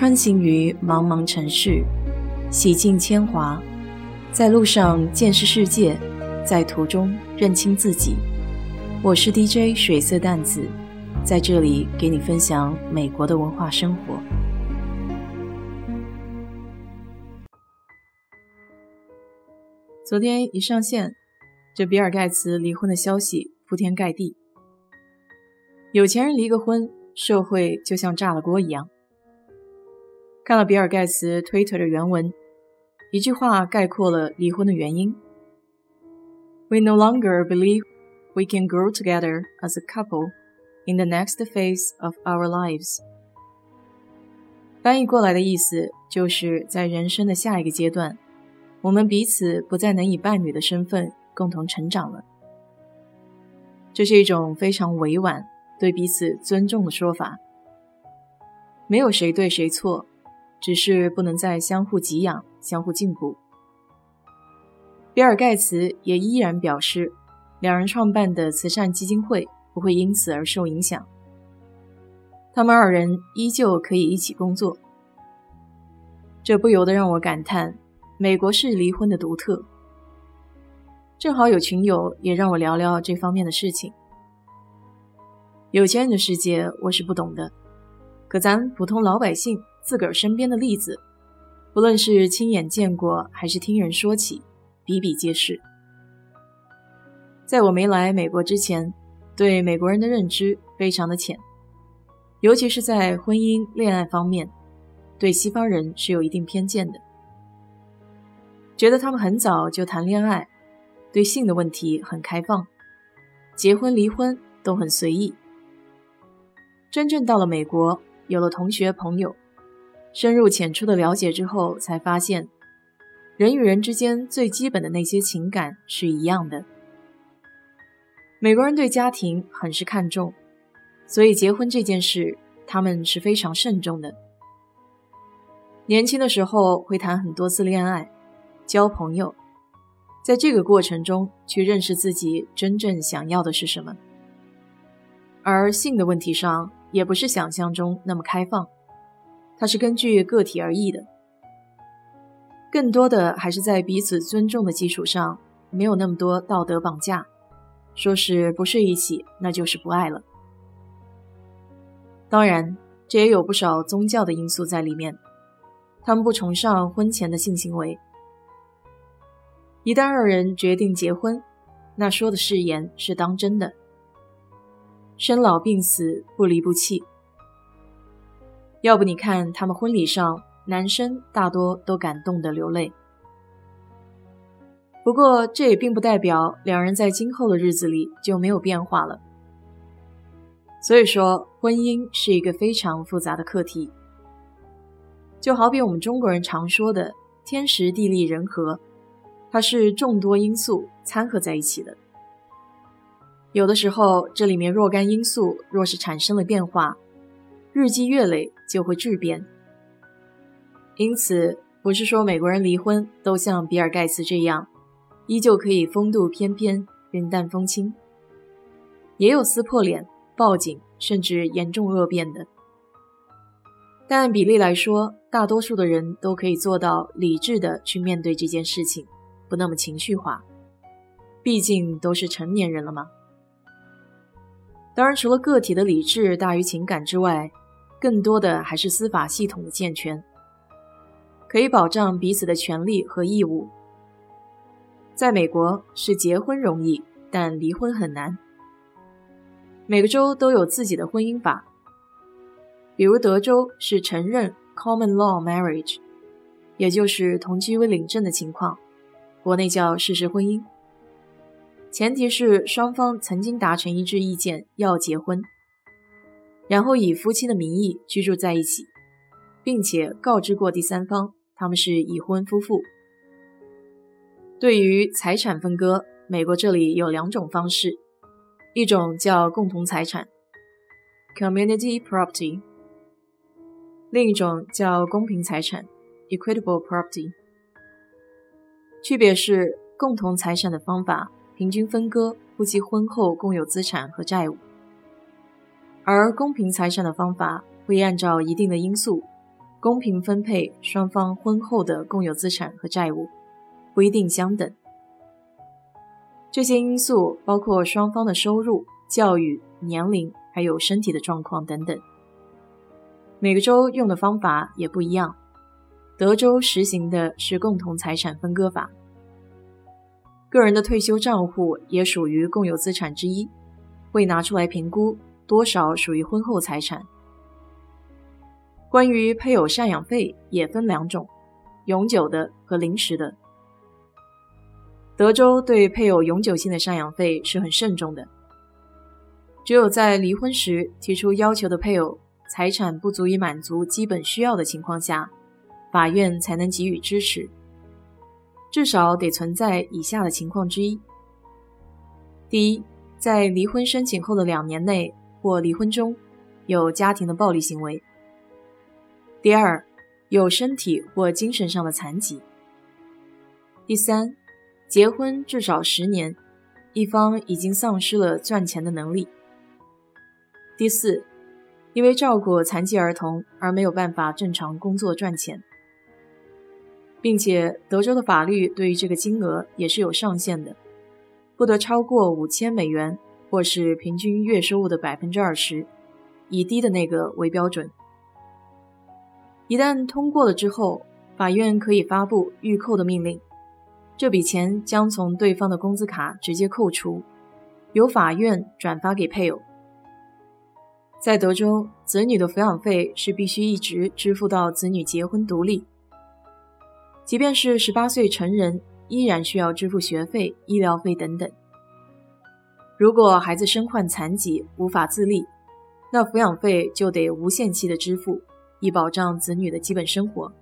穿行于茫茫城市，洗尽铅华，在路上见识世界，在途中认清自己。我是 DJ 水色淡子，在这里给你分享美国的文化生活。昨天一上线，这比尔盖茨离婚的消息铺天盖地。有钱人离个婚，社会就像炸了锅一样。看了比尔盖茨推特的原文，一句话概括了离婚的原因：We no longer believe we can grow together as a couple in the next phase of our lives。翻译过来的意思就是在人生的下一个阶段，我们彼此不再能以伴侣的身份共同成长了。这是一种非常委婉、对彼此尊重的说法，没有谁对谁错。只是不能再相互给养、相互进步。比尔·盖茨也依然表示，两人创办的慈善基金会不会因此而受影响。他们二人依旧可以一起工作。这不由得让我感叹，美国式离婚的独特。正好有群友也让我聊聊这方面的事情。有钱人的世界我是不懂的，可咱普通老百姓。自个儿身边的例子，不论是亲眼见过还是听人说起，比比皆是。在我没来美国之前，对美国人的认知非常的浅，尤其是在婚姻恋爱方面，对西方人是有一定偏见的，觉得他们很早就谈恋爱，对性的问题很开放，结婚离婚都很随意。真正到了美国，有了同学朋友。深入浅出的了解之后，才发现，人与人之间最基本的那些情感是一样的。美国人对家庭很是看重，所以结婚这件事，他们是非常慎重的。年轻的时候会谈很多次恋爱，交朋友，在这个过程中去认识自己真正想要的是什么。而性的问题上，也不是想象中那么开放。它是根据个体而异的，更多的还是在彼此尊重的基础上，没有那么多道德绑架，说是不睡一起，那就是不爱了。当然，这也有不少宗教的因素在里面，他们不崇尚婚前的性行为。一旦二人决定结婚，那说的誓言是当真的，生老病死不离不弃。要不你看他们婚礼上，男生大多都感动的流泪。不过这也并不代表两人在今后的日子里就没有变化了。所以说，婚姻是一个非常复杂的课题。就好比我们中国人常说的“天时地利人和”，它是众多因素掺合在一起的。有的时候，这里面若干因素若是产生了变化，日积月累就会质变，因此不是说美国人离婚都像比尔盖茨这样，依旧可以风度翩翩、云淡风轻，也有撕破脸、报警甚至严重恶变的。但按比例来说，大多数的人都可以做到理智的去面对这件事情，不那么情绪化，毕竟都是成年人了嘛。当然，除了个体的理智大于情感之外，更多的还是司法系统的健全，可以保障彼此的权利和义务。在美国是结婚容易，但离婚很难。每个州都有自己的婚姻法，比如德州是承认 common law marriage，也就是同居为领证的情况，国内叫事实婚姻，前提是双方曾经达成一致意见要结婚。然后以夫妻的名义居住在一起，并且告知过第三方他们是已婚夫妇。对于财产分割，美国这里有两种方式，一种叫共同财产 （community property），另一种叫公平财产 （equitable property）。区别是，共同财产的方法平均分割夫妻婚后共有资产和债务。而公平财产的方法会按照一定的因素，公平分配双方婚后的共有资产和债务，不一定相等。这些因素包括双方的收入、教育、年龄，还有身体的状况等等。每个州用的方法也不一样。德州实行的是共同财产分割法，个人的退休账户也属于共有资产之一，会拿出来评估多少属于婚后财产。关于配偶赡养费也分两种，永久的和临时的。德州对配偶永久性的赡养费是很慎重的，只有在离婚时提出要求的配偶财产不足以满足基本需要的情况下。法院才能给予支持，至少得存在以下的情况之一：第一，在离婚申请后的两年内或离婚中有家庭的暴力行为；第二，有身体或精神上的残疾；第三，结婚至少十年，一方已经丧失了赚钱的能力；第四，因为照顾残疾儿童而没有办法正常工作赚钱。并且，德州的法律对于这个金额也是有上限的，不得超过五千美元，或是平均月收入的百分之二十，以低的那个为标准。一旦通过了之后，法院可以发布预扣的命令，这笔钱将从对方的工资卡直接扣除，由法院转发给配偶。在德州，子女的抚养费是必须一直支付到子女结婚独立。即便是十八岁成人，依然需要支付学费、医疗费等等。如果孩子身患残疾无法自立，那抚养费就得无限期的支付，以保障子女的基本生活。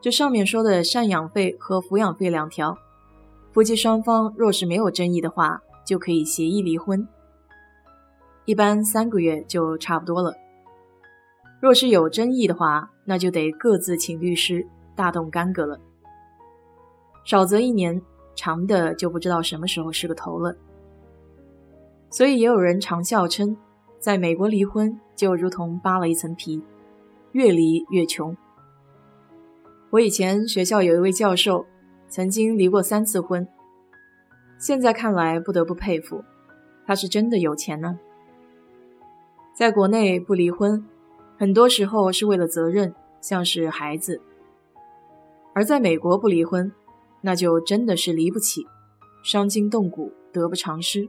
这上面说的赡养费和抚养费两条，夫妻双方若是没有争议的话，就可以协议离婚，一般三个月就差不多了。若是有争议的话，那就得各自请律师。大动干戈了，少则一年，长的就不知道什么时候是个头了。所以也有人常笑称，在美国离婚就如同扒了一层皮，越离越穷。我以前学校有一位教授，曾经离过三次婚，现在看来不得不佩服，他是真的有钱呢。在国内不离婚，很多时候是为了责任，像是孩子。而在美国不离婚，那就真的是离不起，伤筋动骨，得不偿失。